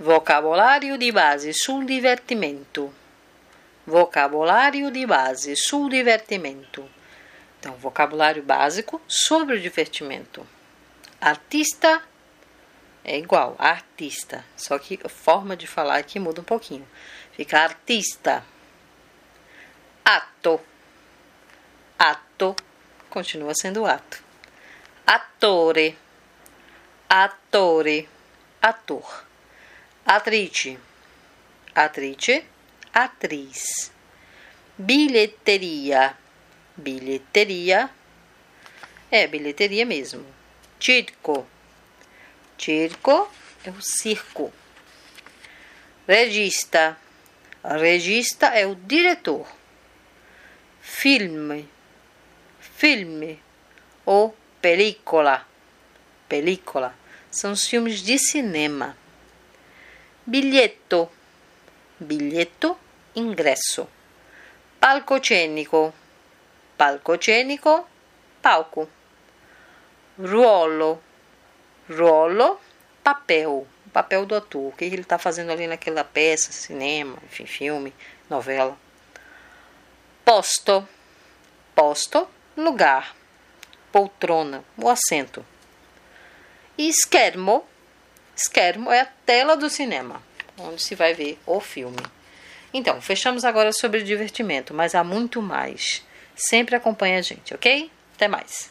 Vocabulário de base sul divertimento. Vocabulário de base sul divertimento. Então, vocabulário básico sobre o divertimento. Artista é igual, artista, só que a forma de falar aqui muda um pouquinho. Fica artista. Ato. Ato continua sendo ato. Attore. Attore. Ator. Atrice. Atrice. Atriz. Bilheteria. Bilheteria. É bilheteria mesmo. Circo. Circo é o circo. Regista. Regista é o diretor. Filme. Filme ou película. Película são os filmes de cinema. Bilhetto. Bilhetto, ingresso. Palcocenico. Palcocenico, palco. Ruolo. Ruolo, papel. Papel do ator. O que ele está fazendo ali naquela peça, cinema, enfim, filme, novela. Posto. Posto, lugar. Poltrona, o assento. E schermo. Schermo é a tela do cinema, onde se vai ver o filme. Então, fechamos agora sobre divertimento, mas há muito mais. Sempre acompanhe a gente, ok? Até mais.